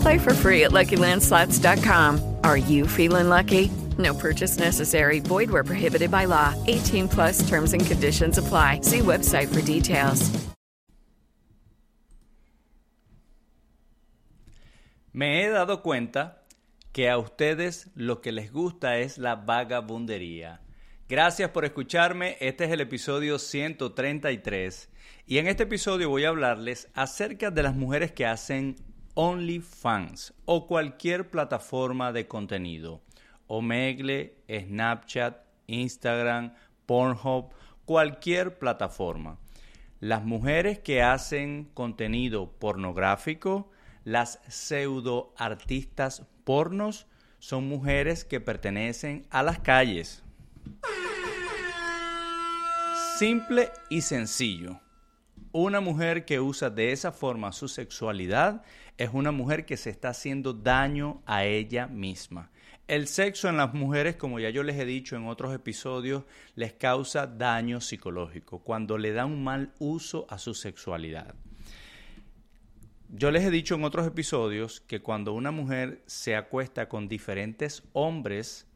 Play for free at LuckyLandSlots.com. Are you feeling lucky? No purchase necessary. Void where prohibited by law. 18 plus terms and conditions apply. See website for details. Me he dado cuenta que a ustedes lo que les gusta es la vagabundería. Gracias por escucharme. Este es el episodio 133. Y en este episodio voy a hablarles acerca de las mujeres que hacen OnlyFans o cualquier plataforma de contenido. Omegle, Snapchat, Instagram, Pornhub, cualquier plataforma. Las mujeres que hacen contenido pornográfico, las pseudo artistas pornos, son mujeres que pertenecen a las calles. Simple y sencillo. Una mujer que usa de esa forma su sexualidad es una mujer que se está haciendo daño a ella misma. El sexo en las mujeres, como ya yo les he dicho en otros episodios, les causa daño psicológico cuando le da un mal uso a su sexualidad. Yo les he dicho en otros episodios que cuando una mujer se acuesta con diferentes hombres,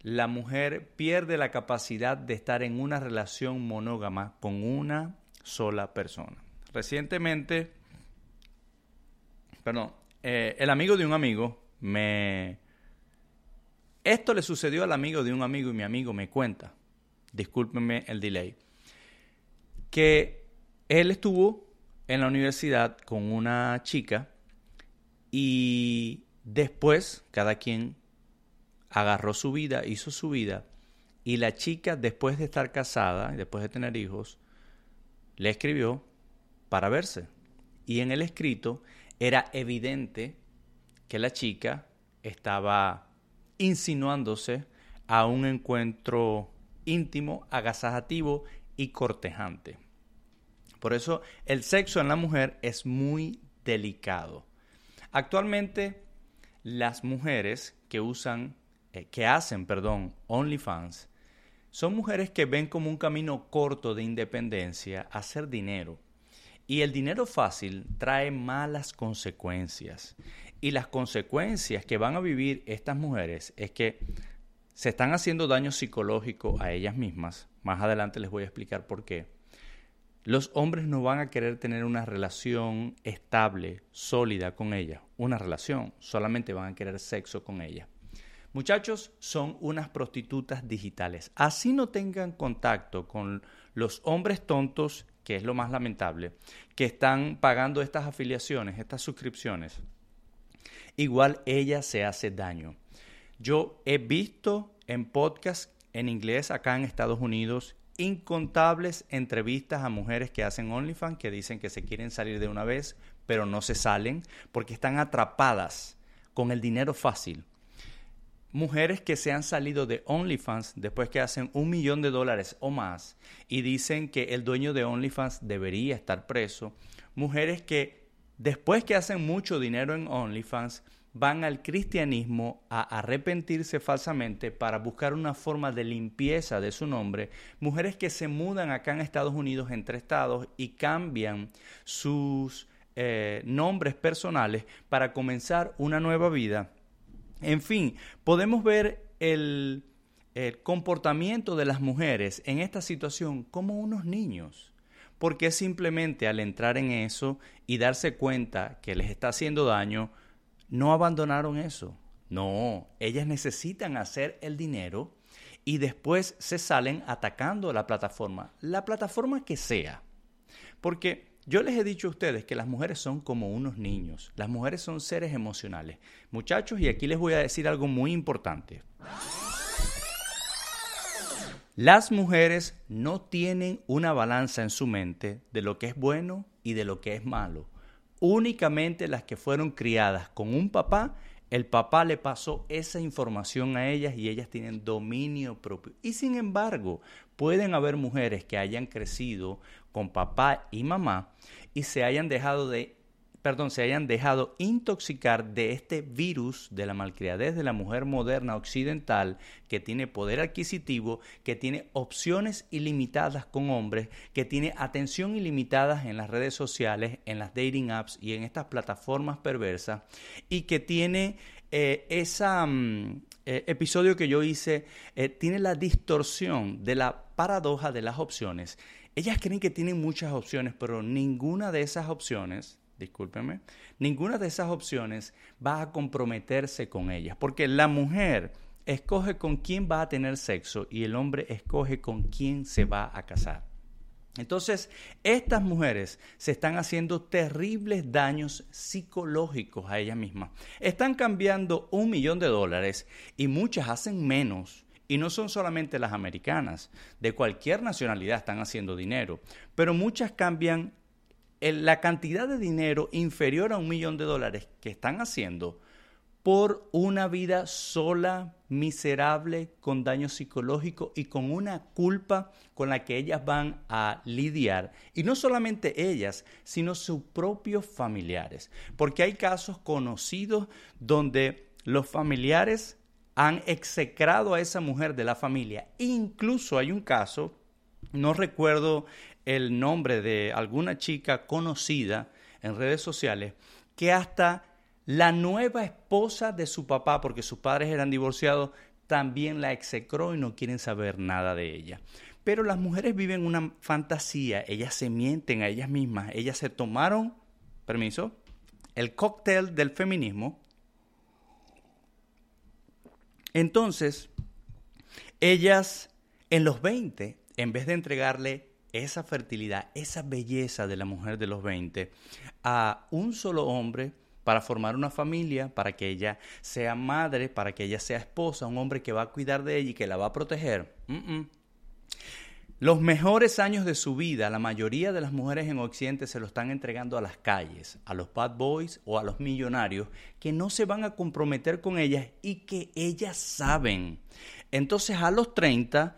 la mujer pierde la capacidad de estar en una relación monógama con una sola persona. Recientemente, perdón, eh, el amigo de un amigo me... Esto le sucedió al amigo de un amigo y mi amigo me cuenta, discúlpenme el delay, que él estuvo en la universidad con una chica y después cada quien agarró su vida, hizo su vida y la chica después de estar casada y después de tener hijos, le escribió para verse. Y en el escrito era evidente que la chica estaba insinuándose a un encuentro íntimo, agasajativo y cortejante. Por eso el sexo en la mujer es muy delicado. Actualmente las mujeres que usan, eh, que hacen, perdón, OnlyFans, son mujeres que ven como un camino corto de independencia hacer dinero. Y el dinero fácil trae malas consecuencias. Y las consecuencias que van a vivir estas mujeres es que se están haciendo daño psicológico a ellas mismas. Más adelante les voy a explicar por qué. Los hombres no van a querer tener una relación estable, sólida con ellas. Una relación, solamente van a querer sexo con ella. Muchachos, son unas prostitutas digitales. Así no tengan contacto con los hombres tontos, que es lo más lamentable, que están pagando estas afiliaciones, estas suscripciones. Igual ella se hace daño. Yo he visto en podcast en inglés acá en Estados Unidos incontables entrevistas a mujeres que hacen OnlyFans que dicen que se quieren salir de una vez, pero no se salen porque están atrapadas con el dinero fácil mujeres que se han salido de OnlyFans después que hacen un millón de dólares o más y dicen que el dueño de OnlyFans debería estar preso. Mujeres que después que hacen mucho dinero en OnlyFans van al cristianismo a arrepentirse falsamente para buscar una forma de limpieza de su nombre. Mujeres que se mudan acá en Estados Unidos entre estados y cambian sus eh, nombres personales para comenzar una nueva vida en fin, podemos ver el, comportamiento de las mujeres en esta situación como unos niños, porque simplemente al entrar en eso y darse cuenta que les está haciendo daño, no abandonaron eso. No, ellas necesitan hacer el dinero y después se salen atacando la plataforma, la plataforma que sea. Porque yo les he dicho a ustedes que las mujeres son como unos niños. Las mujeres son seres emocionales. Muchachos, y aquí les voy a decir algo muy importante. Las mujeres no tienen una balanza en su mente de lo que es bueno y de lo que es malo. Únicamente las que fueron criadas con un papá, el papá le pasó esa información a ellas y ellas tienen dominio propio. Y sin embargo, pueden haber mujeres que hayan crecido con papá y mamá y se hayan dejado de perdón, se hayan dejado intoxicar de este virus de la malcriadez de la mujer moderna occidental que tiene poder adquisitivo, que tiene opciones ilimitadas con hombres, que tiene atención ilimitada en las redes sociales, en las dating apps y en estas plataformas perversas y que tiene eh, ese mm, eh, episodio que yo hice, eh, tiene la distorsión de la paradoja de las opciones. Ellas creen que tienen muchas opciones, pero ninguna de esas opciones discúlpeme, ninguna de esas opciones va a comprometerse con ellas, porque la mujer escoge con quién va a tener sexo y el hombre escoge con quién se va a casar. Entonces, estas mujeres se están haciendo terribles daños psicológicos a ellas mismas. Están cambiando un millón de dólares y muchas hacen menos. Y no son solamente las americanas, de cualquier nacionalidad están haciendo dinero, pero muchas cambian la cantidad de dinero inferior a un millón de dólares que están haciendo por una vida sola, miserable, con daño psicológico y con una culpa con la que ellas van a lidiar. Y no solamente ellas, sino sus propios familiares. Porque hay casos conocidos donde los familiares han execrado a esa mujer de la familia. Incluso hay un caso, no recuerdo el nombre de alguna chica conocida en redes sociales que hasta la nueva esposa de su papá, porque sus padres eran divorciados, también la execró y no quieren saber nada de ella. Pero las mujeres viven una fantasía, ellas se mienten a ellas mismas, ellas se tomaron, permiso, el cóctel del feminismo. Entonces, ellas en los 20, en vez de entregarle esa fertilidad, esa belleza de la mujer de los 20 a un solo hombre para formar una familia, para que ella sea madre, para que ella sea esposa, un hombre que va a cuidar de ella y que la va a proteger. Los mejores años de su vida, la mayoría de las mujeres en Occidente se lo están entregando a las calles, a los bad boys o a los millonarios que no se van a comprometer con ellas y que ellas saben. Entonces a los 30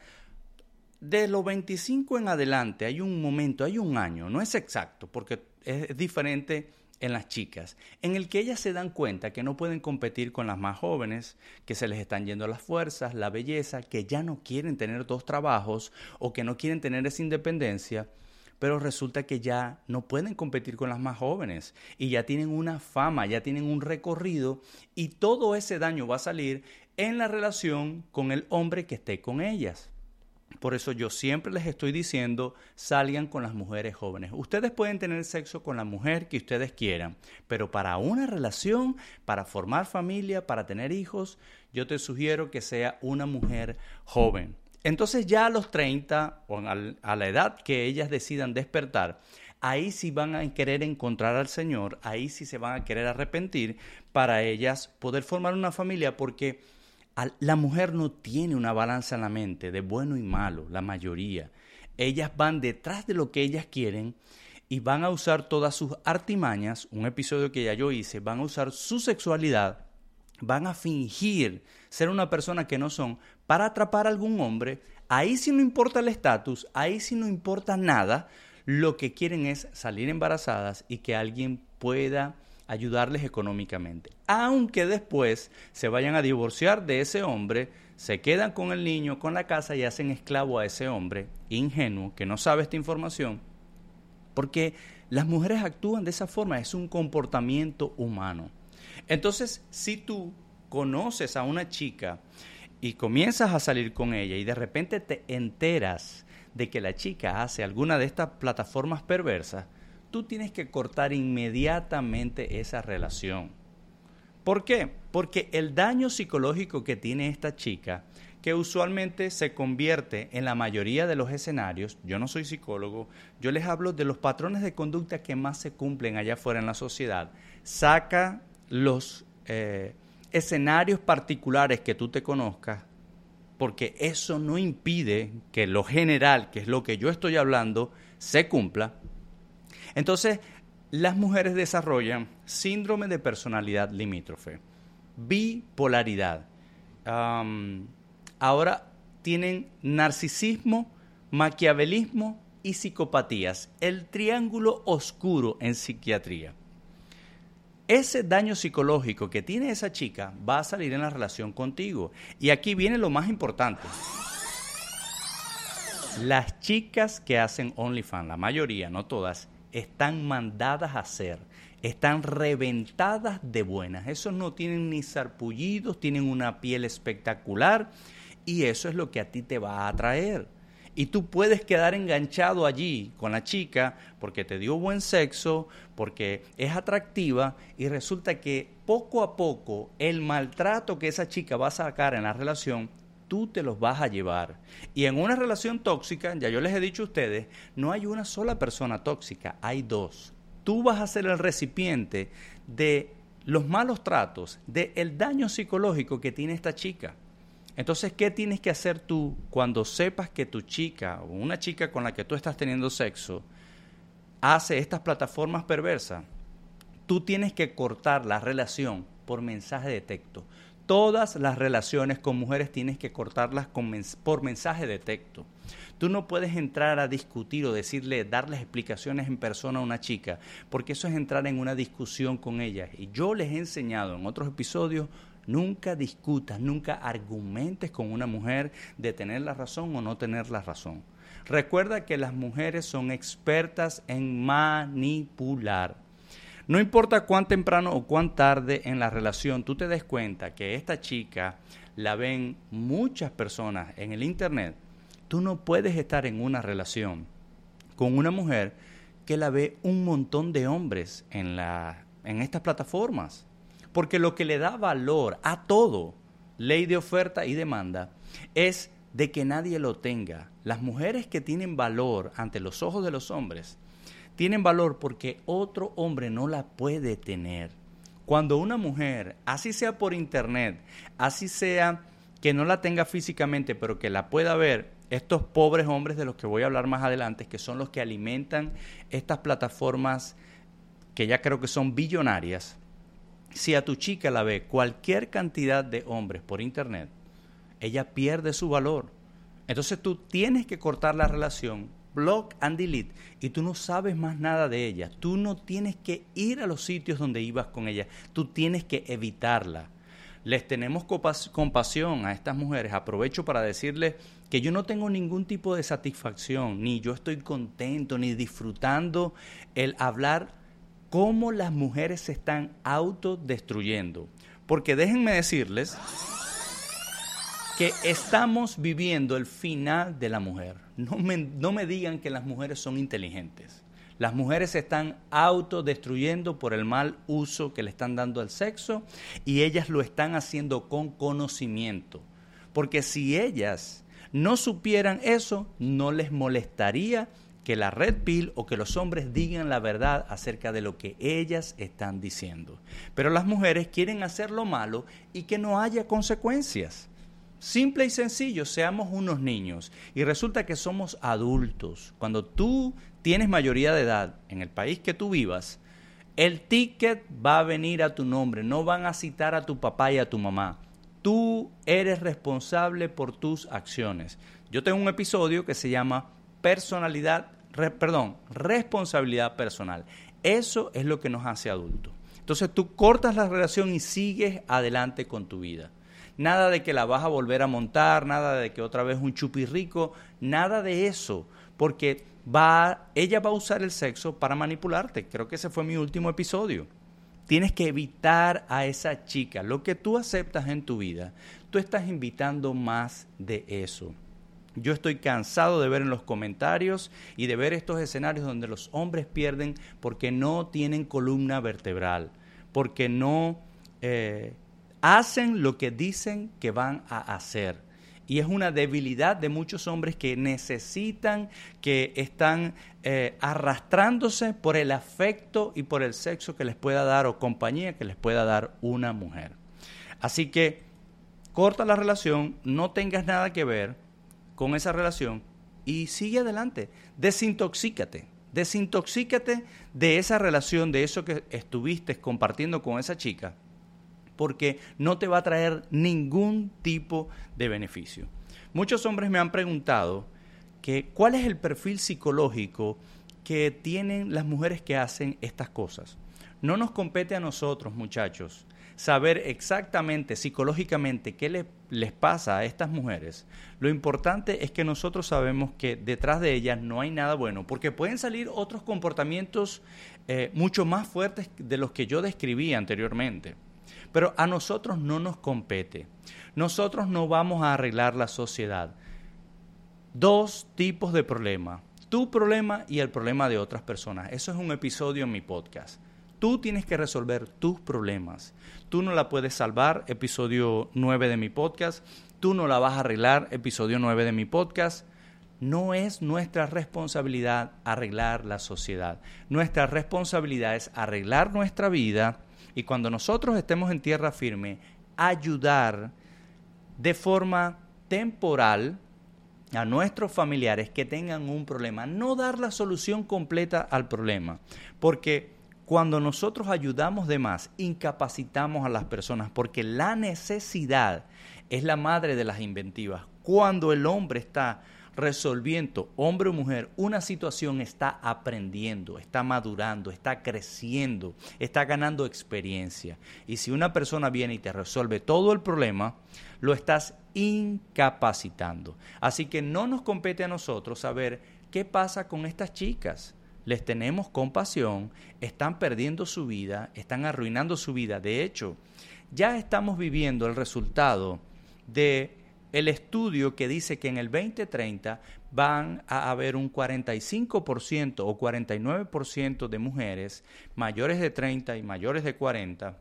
de los 25 en adelante hay un momento, hay un año, no es exacto, porque es diferente en las chicas, en el que ellas se dan cuenta que no pueden competir con las más jóvenes, que se les están yendo las fuerzas, la belleza, que ya no quieren tener dos trabajos o que no quieren tener esa independencia, pero resulta que ya no pueden competir con las más jóvenes y ya tienen una fama, ya tienen un recorrido y todo ese daño va a salir en la relación con el hombre que esté con ellas. Por eso yo siempre les estoy diciendo, salgan con las mujeres jóvenes. Ustedes pueden tener sexo con la mujer que ustedes quieran, pero para una relación, para formar familia, para tener hijos, yo te sugiero que sea una mujer joven. Entonces ya a los 30 o a la edad que ellas decidan despertar, ahí sí van a querer encontrar al Señor, ahí sí se van a querer arrepentir para ellas poder formar una familia porque la mujer no tiene una balanza en la mente de bueno y malo, la mayoría. Ellas van detrás de lo que ellas quieren y van a usar todas sus artimañas, un episodio que ya yo hice, van a usar su sexualidad, van a fingir ser una persona que no son para atrapar a algún hombre. Ahí sí no importa el estatus, ahí sí no importa nada, lo que quieren es salir embarazadas y que alguien pueda ayudarles económicamente. Aunque después se vayan a divorciar de ese hombre, se quedan con el niño, con la casa y hacen esclavo a ese hombre ingenuo que no sabe esta información. Porque las mujeres actúan de esa forma, es un comportamiento humano. Entonces, si tú conoces a una chica y comienzas a salir con ella y de repente te enteras de que la chica hace alguna de estas plataformas perversas, tú tienes que cortar inmediatamente esa relación. ¿Por qué? Porque el daño psicológico que tiene esta chica, que usualmente se convierte en la mayoría de los escenarios, yo no soy psicólogo, yo les hablo de los patrones de conducta que más se cumplen allá afuera en la sociedad, saca los eh, escenarios particulares que tú te conozcas, porque eso no impide que lo general, que es lo que yo estoy hablando, se cumpla. Entonces, las mujeres desarrollan síndrome de personalidad limítrofe, bipolaridad, ahora tienen narcisismo, maquiavelismo y psicopatías, el triángulo oscuro en psiquiatría. Ese daño psicológico que tiene esa chica va a salir en la relación contigo. Y aquí viene lo más importante. Las chicas que hacen OnlyFans, la mayoría, no todas, están mandadas a hacer, están reventadas de buenas. Esos no tienen ni sarpullidos, tienen una piel espectacular y eso es lo que a ti te va a atraer. Y tú puedes quedar enganchado allí con la chica porque te dio buen sexo, porque es atractiva y resulta que poco a poco el maltrato que esa chica va a sacar en la relación, tú te los vas a llevar. Y en una relación tóxica, ya yo les he dicho a ustedes, no hay una sola persona tóxica, hay dos. Tú vas a ser el recipiente de los malos tratos, del el daño psicológico que tiene esta chica. Entonces, ¿qué tienes que hacer tú cuando sepas que tu chica o una chica con la que tú estás teniendo sexo hace estas plataformas perversas? Tú tienes que cortar la relación por mensaje de texto. Todas las relaciones con mujeres tienes que cortarlas por mensaje de texto. Tú no puedes entrar a discutir o decirle, darles explicaciones en persona a una chica, porque eso es entrar en una discusión con ella. Y yo les he enseñado en otros episodios Nunca discutas, nunca argumentes con una mujer de tener la razón o no tener la razón. Recuerda que las mujeres son expertas en manipular. No importa cuán temprano o cuán tarde en la relación tú te des cuenta que esta chica la ven muchas personas en el Internet, tú no puedes estar en una relación con una mujer que la ve un montón de hombres en, la, en estas plataformas. Porque lo que le da valor a todo, ley de oferta y demanda, es de que nadie lo tenga. Las mujeres que tienen valor ante los ojos de los hombres, tienen valor porque otro hombre no la puede tener. Cuando una mujer, así sea por internet, así sea que no la tenga físicamente, pero que la pueda ver, estos pobres hombres de los que voy a hablar más adelante, que son los que alimentan estas plataformas que ya creo que son billonarias, si a tu chica la ve cualquier cantidad de hombres por internet, ella pierde su valor. Entonces tú tienes que cortar la relación, block and delete, y tú no sabes más nada de ella. Tú no tienes que ir a los sitios donde ibas con ella, tú tienes que evitarla. Les tenemos compasión a estas mujeres. Aprovecho para decirles que yo no tengo ningún tipo de satisfacción, ni yo estoy contento, ni disfrutando el hablar cómo las mujeres se están autodestruyendo. Porque déjenme decirles que estamos viviendo el final de la mujer. No me, no me digan que las mujeres son inteligentes. Las mujeres se están autodestruyendo por el mal uso que le están dando al sexo y ellas lo están haciendo con conocimiento. Porque si ellas no supieran eso, no les molestaría que la red pill o que los hombres digan la verdad acerca de lo que ellas están diciendo. Pero las mujeres quieren hacer lo malo y que no haya consecuencias. Simple y sencillo, seamos unos niños y resulta que somos adultos. Cuando tú tienes mayoría de edad en el país que tú vivas, el ticket va a venir a tu nombre, no van a citar a tu papá y a tu mamá. Tú eres responsable por tus acciones. Yo tengo un episodio que se llama personalidad, perdón, responsabilidad personal. Eso es lo que nos hace adultos. Entonces tú cortas la relación y sigues adelante con tu vida. Nada de que la vas a volver a montar, nada de que otra vez un chupirrico, nada de eso, porque va, ella va a usar el sexo para manipularte. Creo que ese fue mi último episodio. Tienes que evitar a esa chica. Lo que tú aceptas en tu vida, tú estás invitando más de eso. Yo estoy cansado de ver en los comentarios y de ver estos escenarios donde los hombres pierden porque no tienen columna vertebral, porque no eh, hacen lo que dicen que van a hacer. Y es una debilidad de muchos hombres que necesitan, que están eh, arrastrándose por el afecto y por el sexo que les pueda dar o compañía que les pueda dar una mujer. Así que corta la relación, no tengas nada que ver con esa relación y sigue adelante. Desintoxícate. Desintoxícate de esa relación, de eso que estuviste compartiendo con esa chica porque no te va a traer ningún tipo de beneficio. Muchos hombres me han preguntado que cuál es el perfil psicológico que tienen las mujeres que hacen estas cosas. No nos compete a nosotros, muchachos, saber exactamente psicológicamente qué les pasa a estas mujeres. Lo importante es que nosotros sabemos que detrás de ellas no hay nada bueno, porque pueden salir otros comportamientos eh, mucho más fuertes de los que yo describí anteriormente. Pero a nosotros no nos compete. Nosotros no vamos a arreglar la sociedad. Dos tipos de problemas. Tu problema y el problema de otras personas. Eso es un episodio en mi podcast. Tú tienes que resolver tus problemas. Tú no la puedes salvar, episodio 9 de mi podcast. Tú no la vas a arreglar, episodio 9 de mi podcast. No es nuestra responsabilidad arreglar la sociedad. Nuestra responsabilidad es arreglar nuestra vida y cuando nosotros estemos en tierra firme, ayudar de forma temporal a nuestros familiares que tengan un problema, no dar la solución completa al problema, porque cuando nosotros ayudamos de más, incapacitamos a las personas, porque la necesidad es la madre de las inventivas. Cuando el hombre está resolviendo, hombre o mujer, una situación está aprendiendo, está madurando, está creciendo, está ganando experiencia. Y si una persona viene y te resuelve todo el problema, lo estás incapacitando. Así que no nos compete a nosotros saber qué pasa con estas chicas. Les tenemos compasión, están perdiendo su vida, están arruinando su vida. De hecho, ya estamos viviendo el resultado de el estudio que dice que en el 2030 van a haber un 45% o 49% de mujeres mayores de 30 y mayores de 40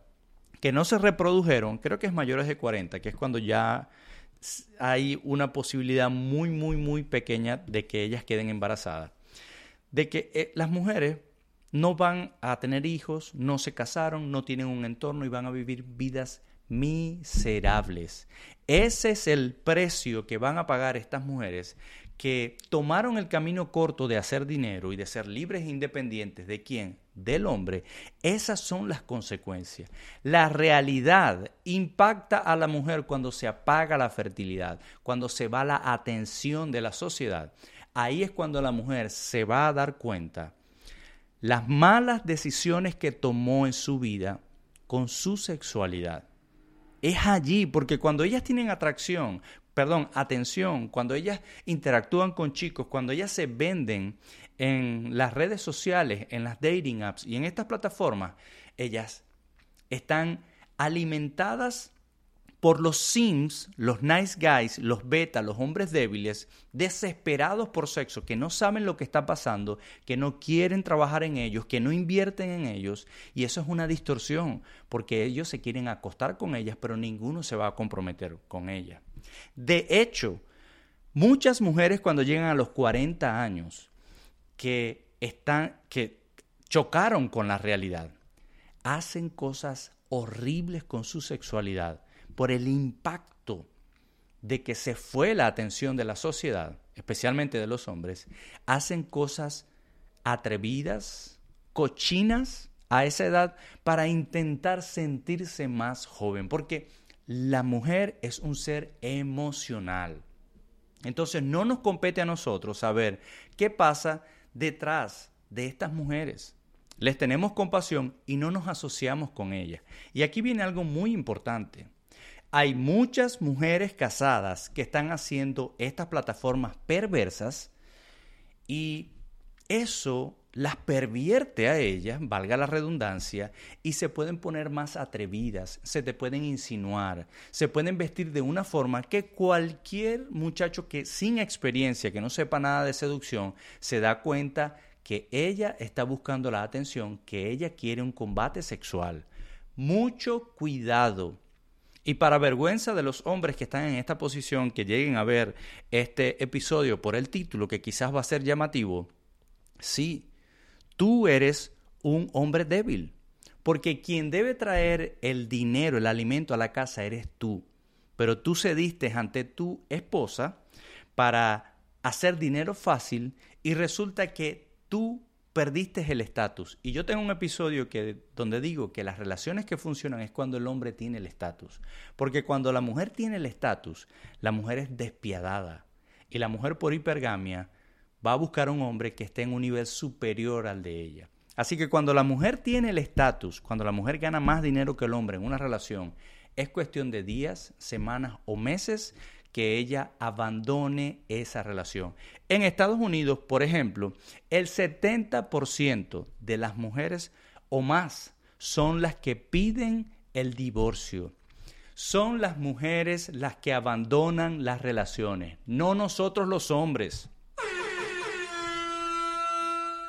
que no se reprodujeron, creo que es mayores de 40, que es cuando ya hay una posibilidad muy, muy, muy pequeña de que ellas queden embarazadas. De que eh, las mujeres no van a tener hijos, no se casaron, no tienen un entorno y van a vivir vidas miserables. Ese es el precio que van a pagar estas mujeres que tomaron el camino corto de hacer dinero y de ser libres e independientes. ¿De quién? Del hombre. Esas son las consecuencias. La realidad impacta a la mujer cuando se apaga la fertilidad, cuando se va la atención de la sociedad. Ahí es cuando la mujer se va a dar cuenta las malas decisiones que tomó en su vida con su sexualidad es allí, porque cuando ellas tienen atracción, perdón, atención, cuando ellas interactúan con chicos, cuando ellas se venden en las redes sociales, en las dating apps y en estas plataformas, ellas están alimentadas por los sims, los nice guys, los beta, los hombres débiles, desesperados por sexo, que no saben lo que está pasando, que no quieren trabajar en ellos, que no invierten en ellos, y eso es una distorsión, porque ellos se quieren acostar con ellas, pero ninguno se va a comprometer con ellas. De hecho, muchas mujeres cuando llegan a los 40 años que están que chocaron con la realidad, hacen cosas horribles con su sexualidad por el impacto de que se fue la atención de la sociedad, especialmente de los hombres, hacen cosas atrevidas, cochinas a esa edad para intentar sentirse más joven, porque la mujer es un ser emocional. Entonces no nos compete a nosotros saber qué pasa detrás de estas mujeres. Les tenemos compasión y no nos asociamos con ellas. Y aquí viene algo muy importante hay muchas mujeres casadas que están haciendo estas plataformas perversas y eso las pervierte a ellas, valga la redundancia, y se pueden poner más atrevidas, se te pueden insinuar, se pueden vestir de una forma que cualquier muchacho que sin experiencia, que no sepa nada de seducción, se da cuenta que ella está buscando la atención, que ella quiere un combate sexual. Mucho cuidado Y para vergüenza de los hombres que están en esta posición, que lleguen a ver este episodio por el título, que quizás va a ser llamativo, sí, tú eres un hombre débil. Porque quien debe traer el dinero, el alimento a la casa eres tú. Pero tú cediste ante tu esposa para hacer dinero fácil y resulta que tú perdiste el estatus. Y yo tengo un episodio que, donde digo que las relaciones que funcionan es cuando el hombre tiene el estatus. Porque cuando la mujer tiene el estatus, la mujer es despiadada. Y la mujer por hipergamia va a buscar un hombre que esté en un nivel superior al de ella. Así que cuando la mujer tiene el estatus, cuando la mujer gana más dinero que el hombre en una relación, es cuestión de días, semanas o meses que ella abandone esa relación. En Estados Unidos, por ejemplo, el 70% de las mujeres o más son las que piden el divorcio. Son las mujeres las que abandonan las relaciones, no nosotros los hombres.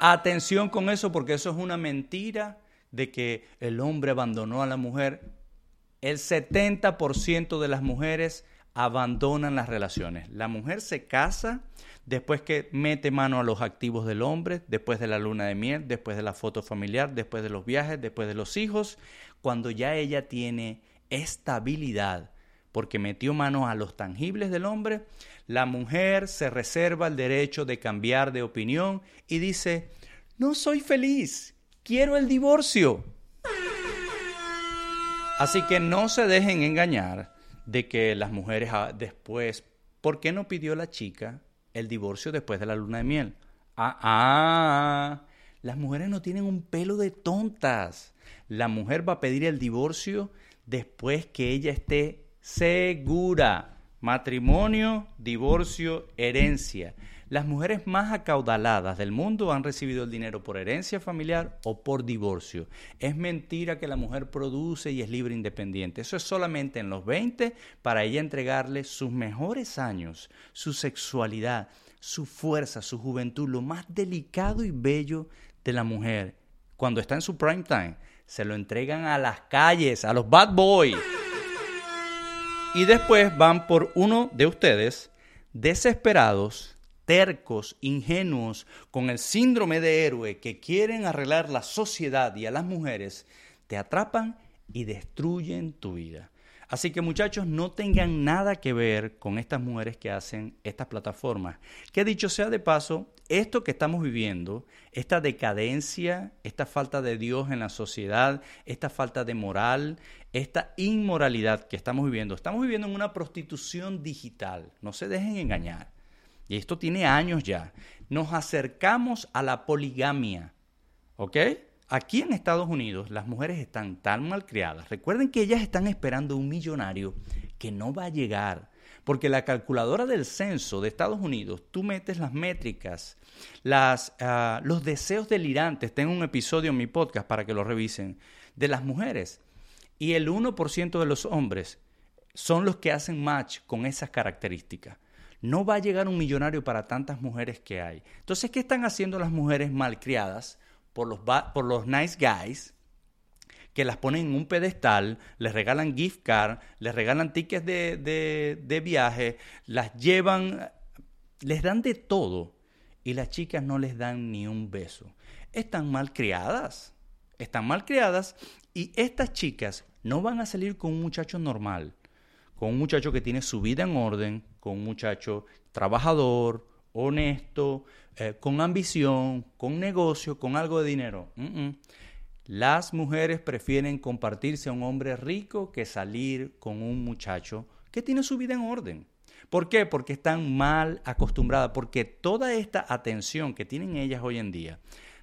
Atención con eso porque eso es una mentira de que el hombre abandonó a la mujer. El 70% de las mujeres abandonan las relaciones. La mujer se casa después que mete mano a los activos del hombre, después de la luna de miel, después de la foto familiar, después de los viajes, después de los hijos, cuando ya ella tiene estabilidad, porque metió mano a los tangibles del hombre, la mujer se reserva el derecho de cambiar de opinión y dice, no soy feliz, quiero el divorcio. Así que no se dejen engañar de que las mujeres ah, después, ¿por qué no pidió la chica el divorcio después de la luna de miel? Ah, ah, las mujeres no tienen un pelo de tontas. La mujer va a pedir el divorcio después que ella esté segura. Matrimonio, divorcio, herencia. Las mujeres más acaudaladas del mundo han recibido el dinero por herencia familiar o por divorcio. Es mentira que la mujer produce y es libre independiente. Eso es solamente en los 20 para ella entregarle sus mejores años, su sexualidad, su fuerza, su juventud, lo más delicado y bello de la mujer. Cuando está en su prime time, se lo entregan a las calles, a los bad boys. Y después van por uno de ustedes desesperados tercos, ingenuos, con el síndrome de héroe que quieren arreglar la sociedad y a las mujeres, te atrapan y destruyen tu vida. Así que muchachos, no tengan nada que ver con estas mujeres que hacen estas plataformas. Que dicho sea de paso, esto que estamos viviendo, esta decadencia, esta falta de Dios en la sociedad, esta falta de moral, esta inmoralidad que estamos viviendo, estamos viviendo en una prostitución digital. No se dejen engañar y esto tiene años ya, nos acercamos a la poligamia. ¿Ok? Aquí en Estados Unidos las mujeres están tan malcriadas. Recuerden que ellas están esperando un millonario que no va a llegar. Porque la calculadora del censo de Estados Unidos, tú metes las métricas, las, ah, los deseos delirantes, tengo un episodio en mi podcast para que lo revisen, de las mujeres. Y el 1% de los hombres son los que hacen match con esas características. No va a llegar un millonario para tantas mujeres que hay. Entonces, ¿qué están haciendo las mujeres malcriadas por los, por los nice guys? que las ponen en un pedestal, les regalan gift card, les regalan tickets de, de, de viaje, las llevan, les dan de todo y las chicas no les dan ni un beso. Están mal criadas, están mal criadas y estas chicas no van a salir con un muchacho normal, con un muchacho que tiene su vida en orden, con un muchacho trabajador, honesto, eh, con ambición, con negocio, con algo de dinero. Las mujeres prefieren compartirse a un hombre rico que salir con un muchacho que tiene su vida en orden. ¿Por qué? Porque están mal acostumbradas, porque toda esta atención que tienen ellas hoy en día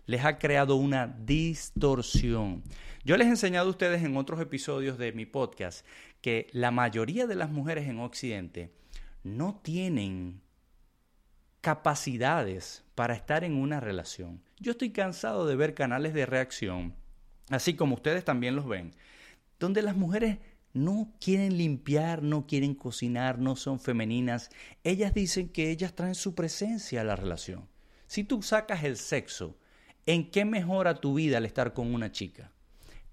les ha creado una distorsión. Yo les he enseñado a ustedes en otros episodios de mi podcast que la mayoría de las mujeres en Occidente no tienen capacidades para estar en una relación. Yo estoy cansado de ver canales de reacción, así como ustedes también los ven, donde las mujeres no quieren limpiar, no quieren cocinar, no son femeninas. Ellas dicen que ellas traen su presencia a la relación. Si tú sacas el sexo, ¿en qué mejora tu vida al estar con una chica?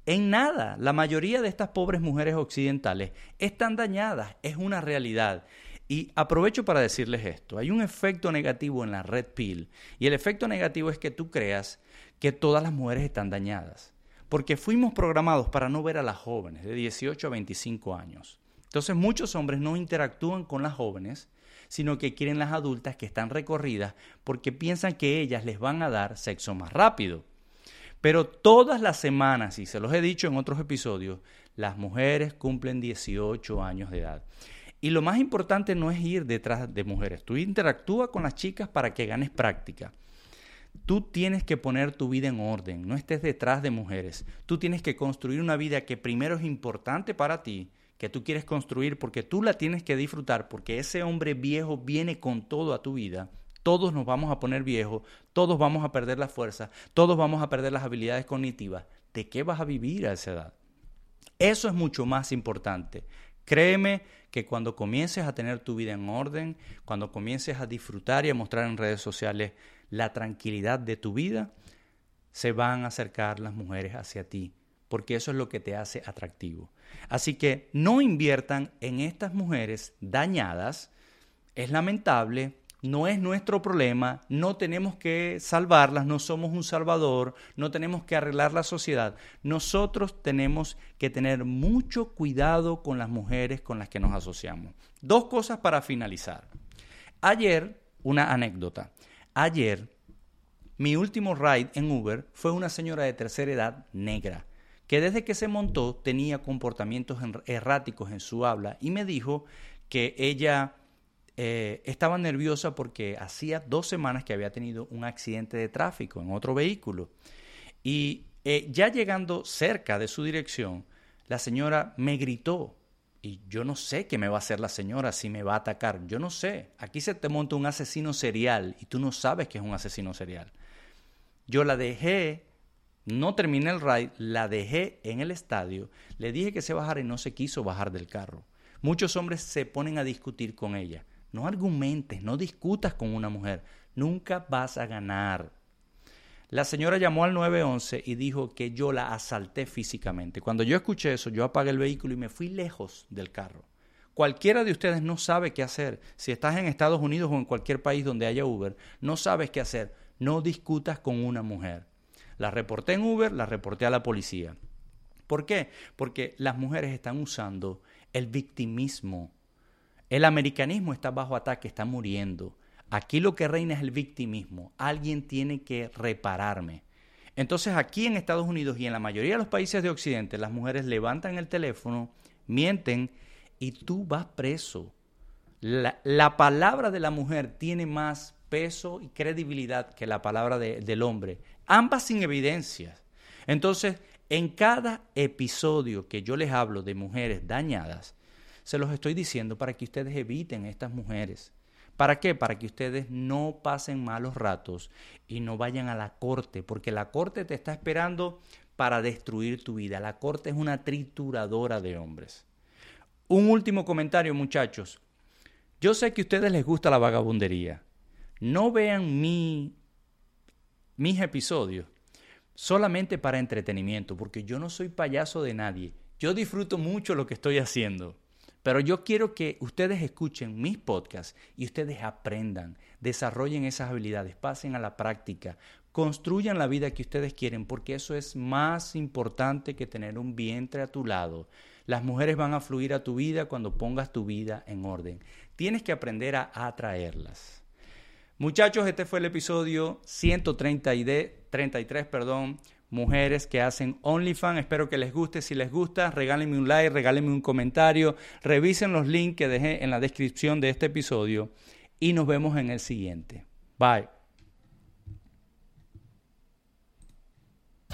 En nada. La mayoría de estas pobres mujeres occidentales están dañadas. Es una realidad. Y aprovecho para decirles esto. Hay un efecto negativo en la red pill. Y el efecto negativo es que tú creas que todas las mujeres están dañadas. Porque fuimos programados para no ver a las jóvenes de 18 a 25 años. Entonces muchos hombres no interactúan con las jóvenes, sino que quieren las adultas que están recorridas porque piensan que ellas les van a dar sexo más rápido. Pero todas las semanas, y se los he dicho en otros episodios, las mujeres cumplen 18 años de edad. Y lo más importante no es ir detrás de mujeres. Tú interactúa con las chicas para que ganes práctica. Tú tienes que poner tu vida en orden, no estés detrás de mujeres. Tú tienes que construir una vida que primero es importante para ti, que tú quieres construir porque tú la tienes que disfrutar, porque ese hombre viejo viene con todo a tu vida. Todos nos vamos a poner viejos, todos vamos a perder la fuerza, todos vamos a perder las habilidades cognitivas. ¿De qué vas a vivir a esa edad? Eso es mucho más importante. Créeme que cuando comiences a tener tu vida en orden, cuando comiences a disfrutar y a mostrar en redes sociales la tranquilidad de tu vida, se van a acercar las mujeres hacia ti, porque eso es lo que te hace atractivo. Así que no inviertan en estas mujeres dañadas. Es lamentable, no es nuestro problema, no tenemos que salvarlas, no somos un salvador, no tenemos que arreglar la sociedad. Nosotros tenemos que tener mucho cuidado con las mujeres con las que nos asociamos. Dos cosas para finalizar. Ayer, una anécdota. Ayer, mi último ride en Uber fue una señora de tercera edad negra, que desde que se montó tenía comportamientos erráticos en su habla y me dijo que ella eh, estaba nerviosa porque hacía dos semanas que había tenido un accidente de tráfico en otro vehículo. Y eh, ya llegando cerca de su dirección, la señora me gritó y yo no sé qué me va a hacer la señora, si me va a atacar. Yo no sé. Aquí se te monta un asesino serial y tú no sabes que es un asesino serial. Yo la dejé, no terminé el ride, la dejé en el estadio, le dije que se bajara y no se quiso bajar del carro. Muchos hombres se ponen a discutir con ella. No argumentes, no discutas con una mujer. Nunca vas a ganar. La señora llamó al 911 y dijo que yo la asalté físicamente. Cuando yo escuché eso, yo apagué el vehículo y me fui lejos del carro. Cualquiera de ustedes no sabe qué hacer. Si estás en Estados Unidos o en cualquier país donde haya Uber, no sabes qué hacer. No discutas con una mujer. La reporté en Uber, la reporté a la policía. ¿Por qué? Porque las mujeres están usando el victimismo. El americanismo está bajo ataque, está muriendo. Aquí lo que reina es el victimismo. Alguien tiene que repararme. Entonces aquí en Estados Unidos y en la mayoría de los países de Occidente, las mujeres levantan el teléfono, mienten y tú vas preso. La, palabra de la mujer tiene más peso y credibilidad que la palabra del hombre, ambas sin evidencias. Entonces, en cada episodio que yo les hablo de mujeres dañadas, se los estoy diciendo para que ustedes eviten estas mujeres. ¿Para qué? Para que ustedes no pasen malos ratos y no vayan a la corte, porque la corte te está esperando para destruir tu vida. La corte es una trituradora de hombres. Un último comentario, muchachos. Yo sé que a ustedes les gusta la vagabundería. No vean mi, mis episodios solamente para entretenimiento, porque yo no soy payaso de nadie. Yo disfruto mucho lo que estoy haciendo. Pero yo quiero que ustedes escuchen mis podcasts y ustedes aprendan, desarrollen esas habilidades, pasen a la práctica, construyan la vida que ustedes quieren, porque eso es más importante que tener un vientre a tu lado. Las mujeres van a fluir a tu vida cuando pongas tu vida en orden. Tienes que aprender a atraerlas. Muchachos, este fue el episodio 133, perdón mujeres que hacen OnlyFans. Espero que les guste. Si les gusta, regálenme un like, regálenme un comentario, revisen los links que dejé en la descripción de este episodio y nos vemos en el siguiente. Bye.